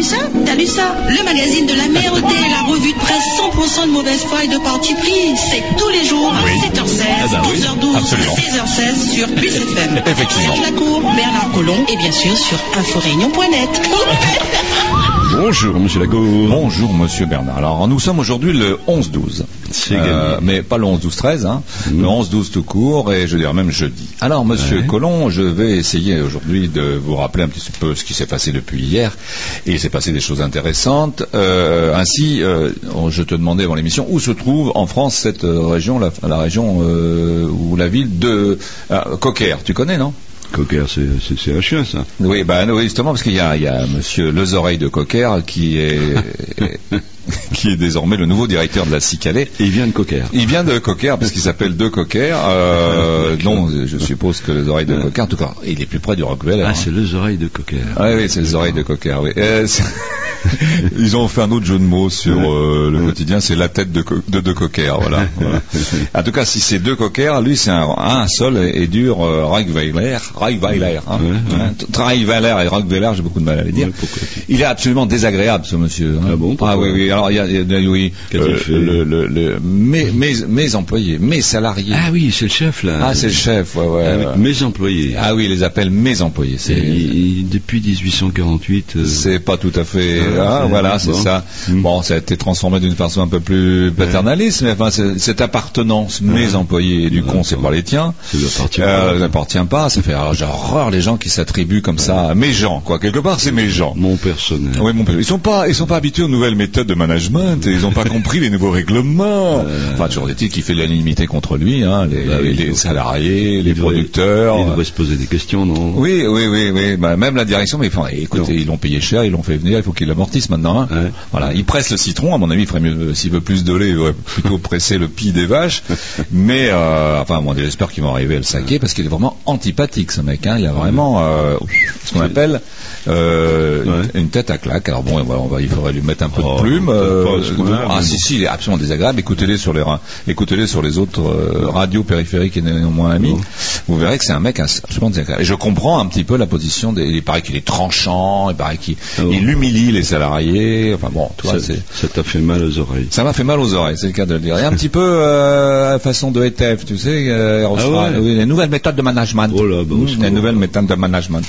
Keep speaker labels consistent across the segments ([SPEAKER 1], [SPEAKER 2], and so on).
[SPEAKER 1] vu ça? T'as lu ça? Le magazine de la merde, la revue de presse 100% de mauvaise foi et de parti pris. C'est tous les jours à 7h16,
[SPEAKER 2] Ah bah oui,
[SPEAKER 1] 12h12,
[SPEAKER 2] absolument.
[SPEAKER 1] 16h16 sur Plus FM.
[SPEAKER 2] Effectivement.
[SPEAKER 1] Serge Lacour, Bernard Collomb et bien sûr sur inforéunion.net.
[SPEAKER 3] Bonjour, monsieur Lago.
[SPEAKER 2] Bonjour Monsieur Bernard. Alors nous sommes aujourd'hui le 11-12.
[SPEAKER 3] C'est
[SPEAKER 2] Euh, mais pas le 11-12-13, hein.
[SPEAKER 3] Mhm.
[SPEAKER 2] le 11-12 tout court et je dire même jeudi. Alors Monsieur
[SPEAKER 3] Ouais.
[SPEAKER 2] Collomb, je vais essayer aujourd'hui de vous rappeler un petit peu ce qui s'est passé depuis hier. Et il s'est passé des choses intéressantes. Euh, ainsi, euh, je te demandais avant l'émission où se trouve en France cette euh, région, la, la région euh, ou la ville de Coquer. Tu connais, non?
[SPEAKER 3] Cocker, c'est un chien, ça.
[SPEAKER 2] Oui, bah, oui, justement, parce qu'il y a, il y a Monsieur Les Oreilles de Cocker qui est, qui est désormais le nouveau directeur de la Cicalais.
[SPEAKER 3] Et il vient de Cocker.
[SPEAKER 2] Il vient de Cocker parce qu'il s'appelle De Cocker. Euh, non, je suppose que les oreilles de. Cocker, en tout cas, il est plus près du Rockefeller.
[SPEAKER 3] Ah,
[SPEAKER 2] hein.
[SPEAKER 3] c'est les oreilles de Cocker.
[SPEAKER 2] Ah oui, c'est les oreilles de Cocker, oui. Euh, Ils ont fait un autre jeu de mots sur euh, le quotidien, c'est la tête de, co- de, de Cocker, voilà, voilà. En tout cas, si c'est deux Cocker, lui c'est un, un seul et, et dur euh, Reichweiler, Reichweiler, hein. Hein, Reichweiler et Reichweiler, j'ai beaucoup de mal à les dire. Il est absolument désagréable, ce monsieur. hein.
[SPEAKER 3] Ah bon,
[SPEAKER 2] Ah oui, oui. Alors il y a, il y a- oui, euh,
[SPEAKER 3] fait
[SPEAKER 2] le, le, le- mes, mes, mes employés, mes salariés.
[SPEAKER 3] Ah oui, c'est le chef, là.
[SPEAKER 2] Ah, c'est le chef, ouais, ouais.
[SPEAKER 3] Ah. Mes employés.
[SPEAKER 2] Ah oui, il les appelle mes employés. C'est
[SPEAKER 3] depuis 1848. euh,
[SPEAKER 2] c'est pas tout à fait.
[SPEAKER 3] Ah,
[SPEAKER 2] voilà, c'est
[SPEAKER 3] bon.
[SPEAKER 2] ça.
[SPEAKER 3] Mm.
[SPEAKER 2] Bon, ça a été transformé d'une façon un peu plus paternaliste, mais enfin, cette appartenance, mes employés, et du con, c'est pas les tiens.
[SPEAKER 3] Ça lui appartient
[SPEAKER 2] Euh,
[SPEAKER 3] pas.
[SPEAKER 2] n'appartient pas. Ça fait j'ai horreur les gens qui s'attribuent comme ça, mes gens, quoi. Quelque part, c'est mes gens.
[SPEAKER 3] Mon personnel.
[SPEAKER 2] Oui, mon père. Ils sont pas, ils sont pas habitués aux nouvelles méthodes de management. Et ils ont pas compris les nouveaux règlements. Enfin, toujours des titres qui fait l'unanimité contre lui, hein, les,
[SPEAKER 3] Bah oui,
[SPEAKER 2] les salariés, les producteurs.
[SPEAKER 3] Il devrait se poser des questions, non?
[SPEAKER 2] Oui, oui, oui, oui. Bah, même la direction, mais enfin, écoutez,
[SPEAKER 3] Non.
[SPEAKER 2] ils l'ont payé cher, ils l'ont fait venir, il faut qu'ils maintenant. hein.
[SPEAKER 3] Ouais.
[SPEAKER 2] Voilà, il presse le citron. À mon avis, il ferait mieux euh, s'il veut plus de lait, il plutôt presser le pis des vaches. Mais euh, enfin, bon, j'espère qu'ils vont arriver à le saquer parce qu'il est vraiment antipathique, ce mec. Hein. Il a vraiment euh, ce qu'on appelle euh, une, une tête à claque. Alors bon, on va, il faudrait lui mettre un peu
[SPEAKER 3] Oh,
[SPEAKER 2] de plume.
[SPEAKER 3] ce point-là,
[SPEAKER 2] ah si, si, il est absolument désagréable. Écoutez-les sur les, écoutez-les sur les autres radios périphériques et néanmoins amis. Vous verrez que c'est un mec absolument désagréable. Et je comprends un petit peu la position. Des, il paraît qu'il est tranchant, il paraît qu'il
[SPEAKER 3] Ah
[SPEAKER 2] il humilie les salariés. Enfin bon, tu vois,
[SPEAKER 3] Ça
[SPEAKER 2] c'est.
[SPEAKER 3] ça t'a fait mal aux oreilles.
[SPEAKER 2] Ça m'a fait mal aux oreilles, c'est le cas de le dire. Et un petit peu euh, façon de ETF, tu sais, euh,
[SPEAKER 3] Ah ouais.
[SPEAKER 2] les nouvelles méthodes de management.
[SPEAKER 3] Oh là, bah,
[SPEAKER 2] Mmh,
[SPEAKER 3] au
[SPEAKER 2] les nouvelles méthodes de management.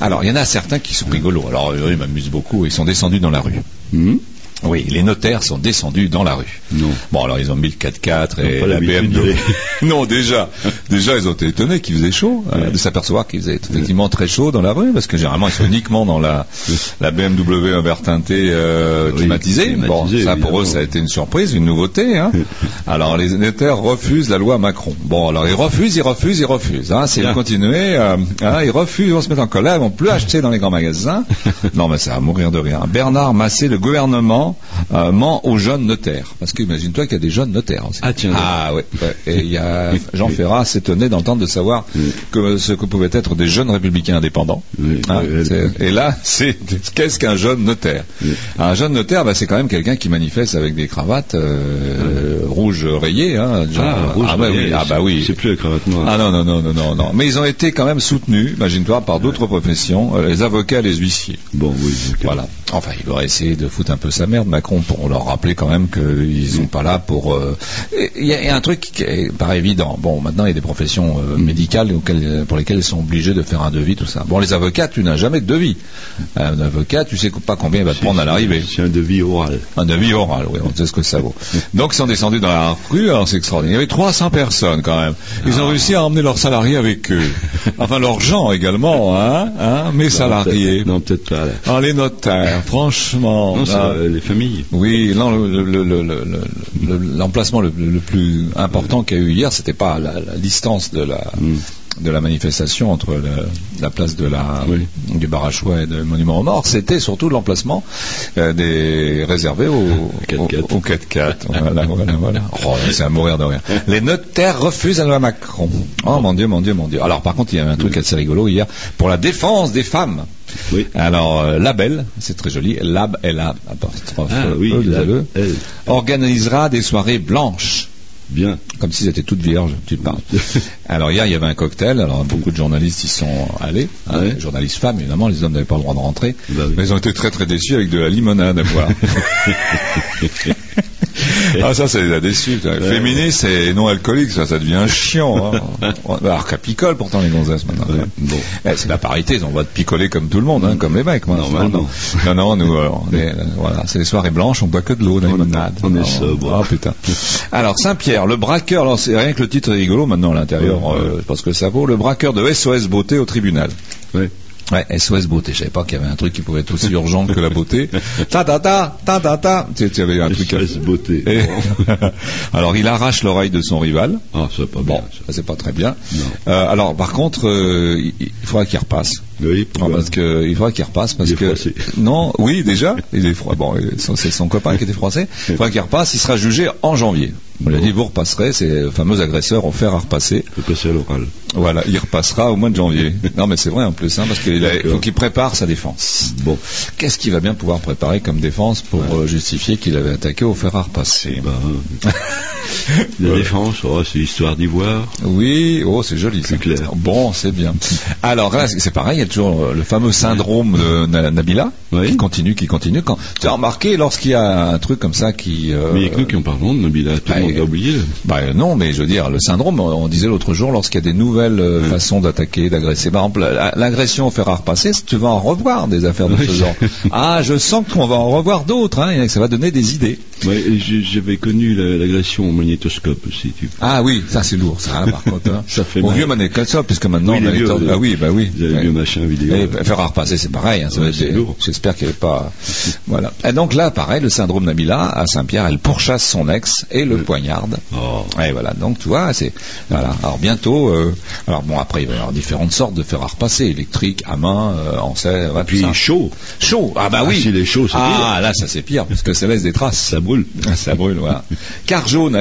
[SPEAKER 2] Alors, il y en a certains qui sont rigolos. Alors, eux, ils m'amusent beaucoup. Ils sont descendus dans la rue.
[SPEAKER 3] Hmm
[SPEAKER 2] Oui, les notaires sont descendus dans la rue.
[SPEAKER 3] Non.
[SPEAKER 2] Bon, alors ils ont mis le 4x4 et la BMW.
[SPEAKER 3] de
[SPEAKER 2] non, déjà, déjà ils ont été étonnés qu'il faisait chaud, euh, de s'apercevoir qu'il faisait effectivement très chaud dans la rue, parce que généralement ils sont uniquement dans la, la BMW un verre teinté euh,
[SPEAKER 3] Oui,
[SPEAKER 2] climatisée. Bon, ça pour eux ça a été une surprise, une nouveauté. Hein. alors les notaires refusent la loi Macron. Bon, alors ils refusent, ils refusent, ils refusent. Hein. C'est continuer. Euh, hein, ils refusent, ils vont se mettre en colère, ils vont plus acheter dans les grands magasins. non, mais ça va mourir de rien. Bernard Massé, le gouvernement euh, ment aux jeunes notaires. Parce que imagine-toi qu'il y a des jeunes notaires aussi.
[SPEAKER 3] Ah, tiens.
[SPEAKER 2] Ah ouais. ouais. Et il y a Jean Ferrat s'étonnait d'entendre de savoir que ce que pouvaient être des jeunes républicains indépendants.
[SPEAKER 3] Oui,
[SPEAKER 2] Hein, et là, c'est qu'est-ce qu'un jeune notaire? Un jeune notaire, bah, c'est quand même quelqu'un qui manifeste avec des cravates euh, rouges rayées. Hein, genre-
[SPEAKER 3] Ah, rouge,
[SPEAKER 2] bah
[SPEAKER 3] rayé,
[SPEAKER 2] oui, ah bah oui.
[SPEAKER 3] C'est plus la cravate noire.
[SPEAKER 2] Ah non, non, non, non, non, non. Mais ils ont été quand même soutenus, imagine-toi, par d'autres professions, euh, les avocats, les huissiers.
[SPEAKER 3] Bon, oui.
[SPEAKER 2] Voilà. Enfin, il aurait essayé de foutre un peu sa merde, Macron, pour leur rappeler quand même qu'ils sont pas là pour. euh, Il y, a un truc qui est- paraît évident. Bon, maintenant, il y a des professions euh, médicales auxquelles- pour lesquelles ils sont obligés de faire un devis, tout ça. Bon, les avocats, tu n'as jamais de devis. Un avocat, tu sais pas combien il va te prendre à l'arrivée.
[SPEAKER 3] C'est un devis oral.
[SPEAKER 2] Un devis oral, oui, on sait ce que ça vaut. Donc ils sont descendus dans la rue, alors c'est extraordinaire. Il y avait 300 personnes quand même. Ils ont réussi à emmener leurs salariés avec eux. Enfin leurs gens également, hein, hein mes salariés.
[SPEAKER 3] Non, peut-être pas.
[SPEAKER 2] Ah, les notaires, franchement.
[SPEAKER 3] Non,
[SPEAKER 2] ah,
[SPEAKER 3] euh, les familles.
[SPEAKER 2] oui, non, le- le- le- le- le- le- l'emplacement le, plus important qu'il y a eu hier, c'était pas la, la distance de la
[SPEAKER 3] Mm.
[SPEAKER 2] de la manifestation entre la place de la
[SPEAKER 3] Oui.
[SPEAKER 2] du bar à choix et du monument aux morts, c'était surtout l'emplacement euh, des réservé au
[SPEAKER 3] 4x4.
[SPEAKER 2] au, au 4x4. Voilà, voilà, voilà. Oh, c'est à mourir de rire. Les notaires refusent la loi Macron. Oh mon Dieu, mon Dieu, mon Dieu. Alors par contre, il y avait un truc assez rigolo hier pour la défense des femmes.
[SPEAKER 3] Oui.
[SPEAKER 2] Alors, euh, Label, c'est très joli, Lab, L-A, apostrophe,
[SPEAKER 3] Ah oui, elle.
[SPEAKER 2] organisera des soirées blanches.
[SPEAKER 3] Bien.
[SPEAKER 2] comme si c'était toutes vierges, tu te parles. Alors hier, il y avait un cocktail, alors beaucoup de journalistes y sont allés, hein,
[SPEAKER 3] Ouais.
[SPEAKER 2] les journalistes femmes évidemment, les hommes n'avaient pas le droit de rentrer,
[SPEAKER 3] Bah oui.
[SPEAKER 2] mais ils ont été très très déçus avec de la limonade à boire. ah ça, ça les a déçus. toi. Féministe et non alcoolique, ça, ça devient chiant. Hein. Alors qu'à picole pourtant les gonzesses maintenant.
[SPEAKER 3] Ouais, bon.
[SPEAKER 2] Eh, c'est la parité, ils ont le droit de picoler comme tout le monde, hein, comme les mecs. Moi,
[SPEAKER 3] Normalement.
[SPEAKER 2] Non, non, nous, euh, on est, euh, voilà, c'est les soirées blanches, on boit que de l'eau, la
[SPEAKER 3] On
[SPEAKER 2] limonade.
[SPEAKER 3] on est sobre.
[SPEAKER 2] Ah putain. Alors Saint-Pierre, le braqueur, alors c'est rien que le titre est rigolo maintenant à l'intérieur, euh, je pense que ça vaut, le braqueur de SOS Beauté au tribunal.
[SPEAKER 3] Ouais.
[SPEAKER 2] Ouais, SOS Beauté, je savais pas qu'il y avait un truc qui pouvait être aussi urgent que la beauté. Ta ta ta, ta ta ta, tu tu avais un truc. à-
[SPEAKER 3] SOS beauté.
[SPEAKER 2] Et- alors il arrache l'oreille de son rival.
[SPEAKER 3] Ah, ça pas
[SPEAKER 2] Bon,
[SPEAKER 3] bien.
[SPEAKER 2] ça c'est pas très bien. Euh, alors par contre, euh, il, faudra qu'il repasse.
[SPEAKER 3] Oui,
[SPEAKER 2] parce que il faudra qu'il repasse parce
[SPEAKER 3] Il est
[SPEAKER 2] que
[SPEAKER 3] froissé.
[SPEAKER 2] non, oui déjà, il est froid. Bon, c'est son copain qui était français. Il faudra qu'il repasse. Il sera jugé en janvier. On lui a dit vous repasserez. C'est le fameux agresseur au fer à repasser.
[SPEAKER 3] Passer à l'oral.
[SPEAKER 2] Voilà, il repassera au mois de janvier. non, mais c'est vrai en plus, hein, parce qu'il faut qu'il prépare sa défense.
[SPEAKER 3] Bon.
[SPEAKER 2] Qu'est-ce qu'il va bien pouvoir préparer comme défense pour euh, justifier qu'il avait attaqué au fer à repasser?
[SPEAKER 3] Bah, hein. la
[SPEAKER 2] Ouais.
[SPEAKER 3] défense, oh, c'est histoire d'ivoire.
[SPEAKER 2] Oui, oh, c'est joli.
[SPEAKER 3] Plus clair.
[SPEAKER 2] Bon, c'est bien. Alors là, c'est pareil, il y a toujours euh, le fameux syndrome de Na- Nabila
[SPEAKER 3] Oui.
[SPEAKER 2] qui continue, qui continue. Quand tu as remarqué lorsqu'il y a un truc comme ça qui. euh,
[SPEAKER 3] Mais il y a que nous qui en parlons de Nabila. Tout
[SPEAKER 2] bah,
[SPEAKER 3] le monde a oublié.
[SPEAKER 2] bah, non, mais je veux dire, le syndrome, on disait l'autre jour, lorsqu'il y a des nouvelles euh,
[SPEAKER 3] Oui.
[SPEAKER 2] façons d'attaquer, d'agresser. Par exemple, la- l'agression au fer à repasser, tu vas en revoir des affaires de ce genre. Ah, je sens qu'on va en revoir d'autres, hein, et ça va donner des idées.
[SPEAKER 3] Ouais, J'avais connu la- l'agression au magnétoscope aussi. Tu...
[SPEAKER 2] Ah oui, ça c'est lourd, ça, hein, par contre. hein.
[SPEAKER 3] Ça fait
[SPEAKER 2] Au
[SPEAKER 3] mal.
[SPEAKER 2] vieux magnétoscope, puisque maintenant
[SPEAKER 3] Oui,
[SPEAKER 2] on a
[SPEAKER 3] les vieux,
[SPEAKER 2] Ah oui, bah oui.
[SPEAKER 3] Vous avez
[SPEAKER 2] Ouais.
[SPEAKER 3] machin vidéo.
[SPEAKER 2] Et faire à repasser, c'est pareil. hein,
[SPEAKER 3] Ouais,
[SPEAKER 2] être-
[SPEAKER 3] c'est lourd.
[SPEAKER 2] J'espère qu'il n'y avait pas. Voilà. Et donc là, pareil, le syndrome Nabila à Saint-Pierre, elle pourchasse son ex et le poignarde.
[SPEAKER 3] Oh.
[SPEAKER 2] Et voilà. Donc tu vois, c'est voilà. Alors bientôt. euh, alors bon, après il va y avoir différentes sortes de fer à repasser, électrique, à main, euh, en serre, voilà, tout
[SPEAKER 3] Puis chaud.
[SPEAKER 2] Chaud. Ah bah
[SPEAKER 3] Ah,
[SPEAKER 2] oui.
[SPEAKER 3] s'il est chaud, c'est
[SPEAKER 2] Ah là, ça c'est pire parce que ça laisse des traces.
[SPEAKER 3] Ça brûle.
[SPEAKER 2] Ça brûle, voilà. Car jaune,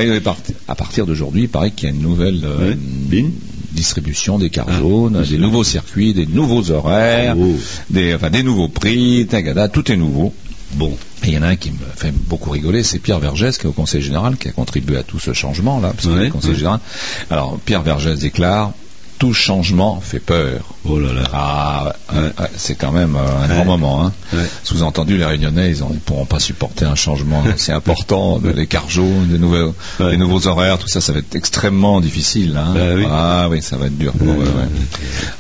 [SPEAKER 2] à partir d'aujourd'hui, il paraît qu'il y a une nouvelle euh,
[SPEAKER 3] Ouais.
[SPEAKER 2] Distribution des cartes
[SPEAKER 3] Ah,
[SPEAKER 2] jaunes, des nouveaux circuits, des nouveaux horaires,
[SPEAKER 3] Oh.
[SPEAKER 2] des, enfin, des nouveaux prix, tagada, tout est nouveau.
[SPEAKER 3] Bon.
[SPEAKER 2] Et il y en a un qui me fait beaucoup rigoler, c'est Pierre Vergès, qui est au Conseil Général, qui a contribué à tout ce changement, là, parce qu'il est
[SPEAKER 3] Ouais,
[SPEAKER 2] au Conseil. Général. Alors, Pierre Vergès déclare, tout changement fait peur.
[SPEAKER 3] Oh là là.
[SPEAKER 2] Ah, ouais,
[SPEAKER 3] Ouais.
[SPEAKER 2] ouais, c'est quand même euh, un
[SPEAKER 3] Ouais.
[SPEAKER 2] grand moment. Hein. Sous-entendu, les Réunionnais, ils ne pourront pas supporter un changement aussi important, les cartes jaunes, des, nouvelles,
[SPEAKER 3] Ouais.
[SPEAKER 2] des nouveaux horaires, tout ça, ça va être extrêmement difficile. Hein.
[SPEAKER 3] Bah oui.
[SPEAKER 2] Ah oui, ça va être dur.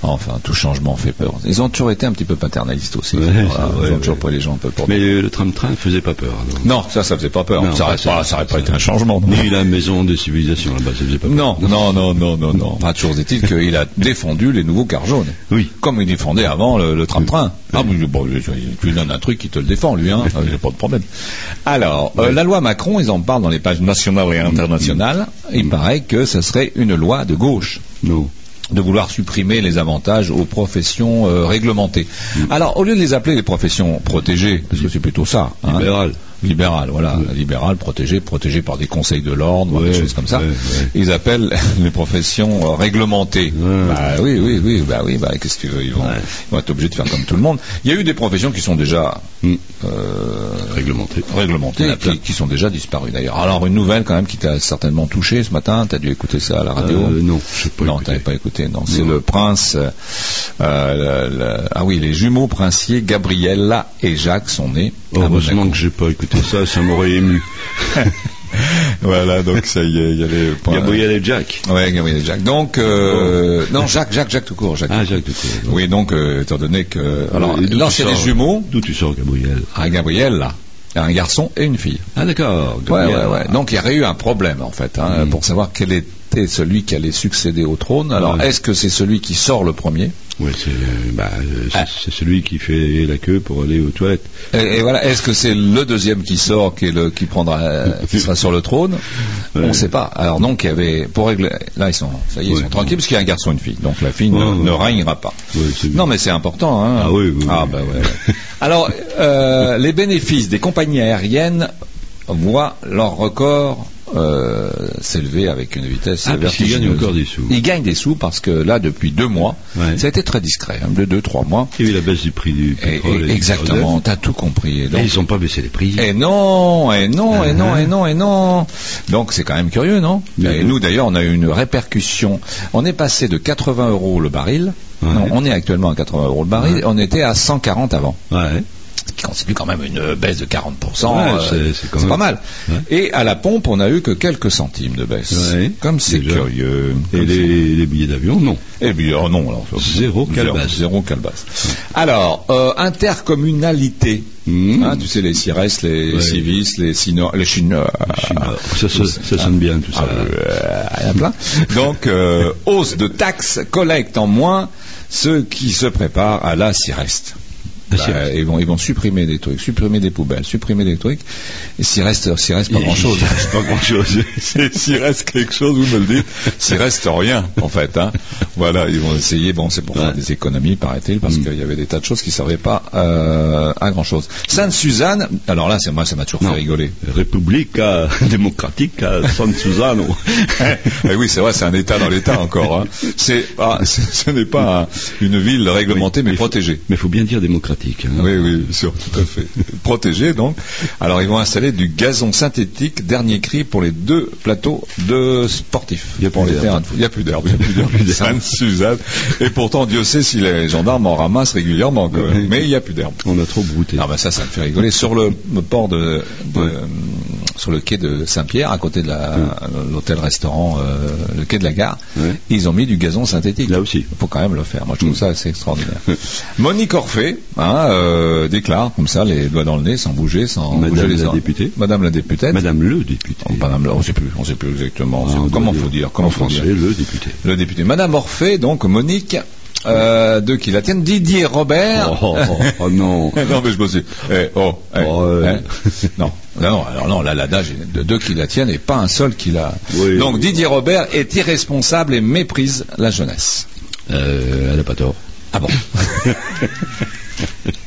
[SPEAKER 2] Enfin, tout changement fait peur. Ils ont toujours été un petit peu paternalistes aussi. Voilà,
[SPEAKER 3] c'est
[SPEAKER 2] ils ont toujours pris les gens un peu pour.
[SPEAKER 3] Mais le, tram-train ne faisait pas peur. Non,
[SPEAKER 2] Non, ça, ça faisait pas peur.
[SPEAKER 3] Non,
[SPEAKER 2] ça n'aurait pas,
[SPEAKER 3] ça,
[SPEAKER 2] pas été un changement. non.
[SPEAKER 3] Ni la maison des civilisations là-bas, ça faisait pas peur.
[SPEAKER 2] Non, non, non, non, non, non. Enfin, toujours est-il qu'il a défendu les nouveaux cars jaunes.
[SPEAKER 3] Oui.
[SPEAKER 2] Comme il défendait avant le, le tram-train. Ah, bon, tu lui donnes un truc qui te le défend, lui, hein. Ah, Il n'y a pas de problème. Alors, euh, la loi Macron, ils en parlent dans les pages nationales et internationales. Il paraît que ce serait une loi de gauche
[SPEAKER 3] Non.
[SPEAKER 2] de vouloir supprimer les avantages aux professions euh, réglementées. Alors, au lieu de les appeler les professions protégées, parce que c'est plutôt ça, hein,
[SPEAKER 3] Libéral.
[SPEAKER 2] Libéral, voilà, libéral, protégé, protégé par des conseils de l'ordre, des choses comme ça. Ils appellent les professions euh, réglementées. Bah oui, oui, oui, bah oui, bah qu'est-ce que tu veux, ils vont, ils vont être obligés de faire comme tout le monde. Il y a eu des professions qui sont déjà
[SPEAKER 3] Hmm.
[SPEAKER 2] euh, réglementées,
[SPEAKER 3] plein.
[SPEAKER 2] qui, qui sont déjà disparues d'ailleurs. Alors une nouvelle quand même qui t'a certainement touché ce matin, t'as dû écouter ça à la radio.
[SPEAKER 3] Euh, non, je pas.
[SPEAKER 2] non, t'avais pas écouté. Non, c'est le prince. euh, le- le- ah oui, les jumeaux princiers Gabriella et Jacques sont nés. à
[SPEAKER 3] Heureusement
[SPEAKER 2] Monaco.
[SPEAKER 3] que j'ai pas écouté ça, ça m'aurait ému.
[SPEAKER 2] voilà, donc ça y est, il y a les points.
[SPEAKER 3] Gabriel et Jack.
[SPEAKER 2] Ouais, Gabriel et Jacques. Donc, euh, non, Jacques, Jacques, Jacques tout court. Jacques.
[SPEAKER 3] Ah, Jacques de Cour.
[SPEAKER 2] Oui, donc, euh, étant donné que. Alors, là, c'est les
[SPEAKER 3] sors-
[SPEAKER 2] jumeaux.
[SPEAKER 3] D'où tu sors, Gabriel?
[SPEAKER 2] Un Gabriel, là. Un garçon et une fille.
[SPEAKER 3] Ah, d'accord.
[SPEAKER 2] Ouais,
[SPEAKER 3] Gabriel.
[SPEAKER 2] ouais, ouais. Donc, il y aurait eu un problème, en fait, hein,
[SPEAKER 3] Mm.
[SPEAKER 2] pour savoir quel était celui qui allait succéder au trône. Alors,
[SPEAKER 3] Ouais.
[SPEAKER 2] est-ce que c'est celui qui sort le premier?
[SPEAKER 3] C'est euh, bah, euh,
[SPEAKER 2] Ah.
[SPEAKER 3] c'est celui qui fait la queue pour aller aux toilettes.
[SPEAKER 2] et, et voilà, est-ce que c'est le deuxième qui sort, qui, est le, qui prendra, qui sera sur le trône? On ne sait pas. Alors donc, il y avait, pour régler, là ils sont, ça y est, ils sont tranquilles parce qu'il y a un garçon et une fille. Donc la fille ne,
[SPEAKER 3] Ouais,
[SPEAKER 2] ne régnera pas. Non, mais c'est important. Hein.
[SPEAKER 3] Ah oui, oui,
[SPEAKER 2] Ah
[SPEAKER 3] oui.
[SPEAKER 2] bah ouais. Alors, euh, les bénéfices des compagnies aériennes voient leur record euh, s'élever avec une vitesse
[SPEAKER 3] Ah, parce qu'il gagne
[SPEAKER 2] vertigineuse.
[SPEAKER 3] encore des sous.
[SPEAKER 2] Il gagne des sous parce que là, depuis deux mois,
[SPEAKER 3] Ouais.
[SPEAKER 2] ça a été très discret, hein, de deux, trois mois.
[SPEAKER 3] Il y a eu la baisse du prix du pétrole.
[SPEAKER 2] et-
[SPEAKER 3] et
[SPEAKER 2] exactement, t'as tout compris. Et
[SPEAKER 3] gaz.
[SPEAKER 2] donc-
[SPEAKER 3] Et ils n'ont pas baissé les prix.
[SPEAKER 2] et non, et non, et non,
[SPEAKER 3] Ah.
[SPEAKER 2] et non, et non. Donc c'est quand même curieux, non? Et nous d'ailleurs, on a eu une répercussion. On est passé de 80 euros le baril.
[SPEAKER 3] Ouais.
[SPEAKER 2] Non, on est actuellement à 80 euros le baril.
[SPEAKER 3] Ouais.
[SPEAKER 2] On était à 140 avant.
[SPEAKER 3] Ouais.
[SPEAKER 2] Ce qui constitue quand même une baisse de 40%.
[SPEAKER 3] Ouais,
[SPEAKER 2] euh,
[SPEAKER 3] c'est- même-
[SPEAKER 2] pas mal.
[SPEAKER 3] Ouais.
[SPEAKER 2] Et à la pompe, on a eu que quelques centimes de baisse.
[SPEAKER 3] Ouais.
[SPEAKER 2] Comme c'est curieux.
[SPEAKER 3] Et les, les billets d'avion, non.
[SPEAKER 2] eh bien, oh non, alors,
[SPEAKER 3] Zéro calebasse.
[SPEAKER 2] Zéro calebasse. Alors, euh, intercommunalité.
[SPEAKER 3] Mmh.
[SPEAKER 2] Hein, tu sais, les CIRES, les civis, les Sino, les Chinois.
[SPEAKER 3] Ça, ça, ça sonne bien tout ça.
[SPEAKER 2] Ah, euh, il y en a plein. Donc, euh, hausse de taxes, collecte en moins, ceux qui se préparent à la CIREST. Bah, ils vont ils vont supprimer des trucs, supprimer des poubelles, supprimer des trucs. Et s'il reste s'il reste pas grand chose.
[SPEAKER 3] Il reste pas grand chose.
[SPEAKER 2] S'il reste quelque chose, vous me le dites. S'il reste rien, en fait. Hein. Voilà, ils vont essayer. Bon, c'est pour
[SPEAKER 3] Ouais.
[SPEAKER 2] faire des économies, paraît-il, parce
[SPEAKER 3] Mm.
[SPEAKER 2] qu'il y avait des tas de choses qui ne servaient pas euh, à grand chose. Sainte-Suzanne. Alors là, c'est moi, ça m'a toujours
[SPEAKER 3] Non.
[SPEAKER 2] fait rigoler.
[SPEAKER 3] Repubblica Democratica San Susano.
[SPEAKER 2] Eh oui, c'est vrai, c'est un État dans l'État encore. Hein. C'est, ah, ce n'est pas un- une ville réglementée, mais
[SPEAKER 3] faut-
[SPEAKER 2] protégée.
[SPEAKER 3] Mais il faut bien dire démocratique. Hein.
[SPEAKER 2] Oui, oui, sûr, tout à fait. Protégé, donc. Alors, ils vont installer du gazon synthétique, dernier cri pour les deux plateaux de sportifs.
[SPEAKER 3] Il
[SPEAKER 2] n'y a plus d'herbe. Il n'y a plus d'herbe. Sainte-Suzanne. Et pourtant, Dieu sait si les gendarmes en ramassent régulièrement. Mais il n'y a plus d'herbe.
[SPEAKER 3] On a trop brouté.
[SPEAKER 2] Ah ben ça, ça me fait rigoler. Sur le port de, de-
[SPEAKER 3] Ouais.
[SPEAKER 2] Sur le quai de Saint-Pierre, à côté de la- l'hôtel-restaurant, euh, le quai de la gare, ils ont mis du gazon synthétique.
[SPEAKER 3] Là aussi.
[SPEAKER 2] Il faut quand même le faire. Moi, je trouve
[SPEAKER 3] Mm.
[SPEAKER 2] ça assez extraordinaire. Monique Orphée hein, euh, déclare comme ça, les doigts dans le nez, sans bouger, sans
[SPEAKER 3] Madame
[SPEAKER 2] bouger les
[SPEAKER 3] la députée.
[SPEAKER 2] Madame la députée.
[SPEAKER 3] Madame le député.
[SPEAKER 2] Oh, Madame on ne sait plus, on sait plus exactement.
[SPEAKER 3] Ah,
[SPEAKER 2] comment faut dire Comment
[SPEAKER 3] en
[SPEAKER 2] faut
[SPEAKER 3] français,
[SPEAKER 2] dire
[SPEAKER 3] le député.
[SPEAKER 2] Le député. Madame Orphée, donc Monique. Euh, deux qui la tiennent, Didier Robert.
[SPEAKER 3] Oh, oh, oh, non.
[SPEAKER 2] non, mais je me suis. Eh, oh, eh,
[SPEAKER 3] euh.
[SPEAKER 2] eh. non, non, non, alors non, là, l'adage de deux qui la tiennent et pas un seul qui la.
[SPEAKER 3] Oui.
[SPEAKER 2] Donc Didier Robert est irresponsable et méprise la jeunesse.
[SPEAKER 3] Euh, elle n'a pas tort.
[SPEAKER 2] Ah bon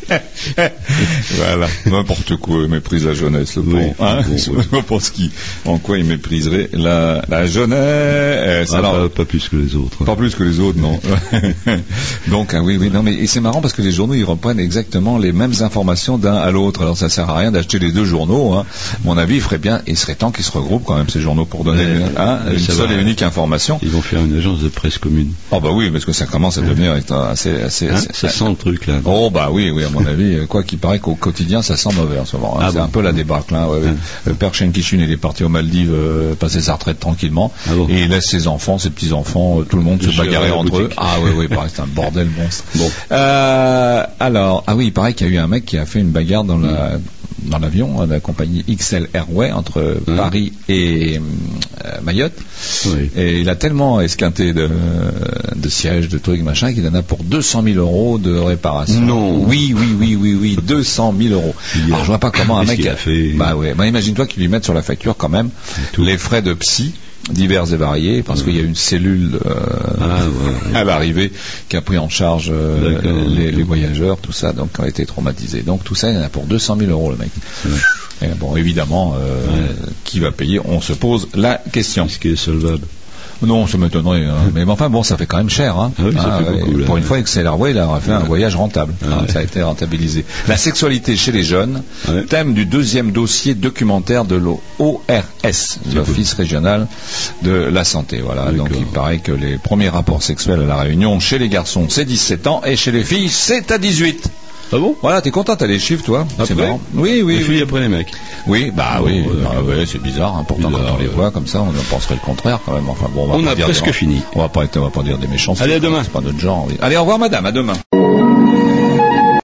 [SPEAKER 2] Voilà, n'importe quoi, il méprise la jeunesse, le
[SPEAKER 3] Oui,
[SPEAKER 2] pauvre, hein
[SPEAKER 3] bon,
[SPEAKER 2] Je qui, en quoi il mépriserait la, la jeunesse.
[SPEAKER 3] Ah,
[SPEAKER 2] Alors,
[SPEAKER 3] pas, pas plus que les autres.
[SPEAKER 2] pas plus que les autres, non. Donc, ah oui, oui, non, mais c'est marrant parce que les journaux, ils reprennent exactement les mêmes informations d'un à l'autre. Alors, ça sert à rien d'acheter les deux journaux. Hein. Mon avis, il ferait bien, il serait temps qu'ils se regroupent quand même ces journaux pour donner hein, une
[SPEAKER 3] ça
[SPEAKER 2] seule
[SPEAKER 3] va.
[SPEAKER 2] et unique information.
[SPEAKER 3] Ils vont faire une agence de presse commune.
[SPEAKER 2] Oh bah oui, parce que ça commence à devenir assez, assez,
[SPEAKER 3] Hein,
[SPEAKER 2] assez-
[SPEAKER 3] ça sent le truc là.
[SPEAKER 2] Oh bah oui, oui, à mon avis, euh, quoi qu'il paraît qu'au quotidien, ça sent mauvais en ce moment. hein.
[SPEAKER 3] Ah
[SPEAKER 2] c'est
[SPEAKER 3] bon
[SPEAKER 2] un peu la débâcle. Hein, ouais, ouais.
[SPEAKER 3] Hein.
[SPEAKER 2] Le père Shenkishun, il est parti aux Maldives euh, passer sa retraite tranquillement,
[SPEAKER 3] Ah bon
[SPEAKER 2] et il laisse ses enfants, ses petits enfants, tout le monde se bagarrer entre eux. Ah oui, oui, il paraît que c'est un bordel monstre.
[SPEAKER 3] Bon.
[SPEAKER 2] Euh, alors, ah oui, il paraît qu'il y a eu un mec qui a fait une bagarre dans la dans l'avion de la compagnie XL Airway entre
[SPEAKER 3] Hein.
[SPEAKER 2] Paris et euh, Mayotte.
[SPEAKER 3] Oui.
[SPEAKER 2] Et il a tellement esquinté de, de sièges, de trucs, machin, qu'il en a pour 200 000 euros de réparation.
[SPEAKER 3] Non.
[SPEAKER 2] Oui, oui, oui, oui, oui, 200 000 euros. Alors, je vois pas comment un mec.
[SPEAKER 3] a fait
[SPEAKER 2] Bah ouais. Bah, imagine-toi qu'il lui mette sur la facture quand même les frais de psy divers et variés, parce qu'il y a une cellule euh,
[SPEAKER 3] Ah, ouais.
[SPEAKER 2] à l'arrivée qui a pris en charge euh, les, les voyageurs, tout ça, donc qui ont été traumatisés. Donc tout ça, il y en a pour 200 000 euros le mec. Et bon, évidemment, euh, qui va payer? On se pose la question.
[SPEAKER 3] Est-ce qu'il est solvable?
[SPEAKER 2] Non, ça m'étonnerait. hein. Mais enfin, bon, ça fait quand même cher. Hein.
[SPEAKER 3] Ah oui, ça fait beaucoup, là.
[SPEAKER 2] Pour une fois, Excel Airway, il a fait un voyage rentable.
[SPEAKER 3] Ah
[SPEAKER 2] Hein. Ça a été rentabilisé. La sexualité chez les jeunes, thème du deuxième dossier documentaire de l'ORS, l'Office régional de la santé. Voilà. Donc, il paraît que les premiers rapports sexuels à la Réunion, chez les garçons, c'est 17 ans, et chez les filles, c'est à 18.
[SPEAKER 3] Ah bon
[SPEAKER 2] Voilà, t'es content, t'as les chiffres, toi C'est
[SPEAKER 3] Après
[SPEAKER 2] marrant. Oui, oui,
[SPEAKER 3] Les
[SPEAKER 2] oui.
[SPEAKER 3] filles après les mecs.
[SPEAKER 2] Oui, bah oui,
[SPEAKER 3] ouais,
[SPEAKER 2] bah, ouais, c'est bizarre. hein. Pourtant,
[SPEAKER 3] Bizarre,
[SPEAKER 2] quand on les voit comme ça, on en penserait le contraire quand même. Enfin bon, on, va
[SPEAKER 3] On
[SPEAKER 2] pas
[SPEAKER 3] a
[SPEAKER 2] dire
[SPEAKER 3] presque
[SPEAKER 2] des-
[SPEAKER 3] fini.
[SPEAKER 2] On va pas, être- on va pas dire des méchants.
[SPEAKER 3] Allez, à demain.
[SPEAKER 2] C'est pas notre genre. oui. Allez, au revoir, madame. À demain.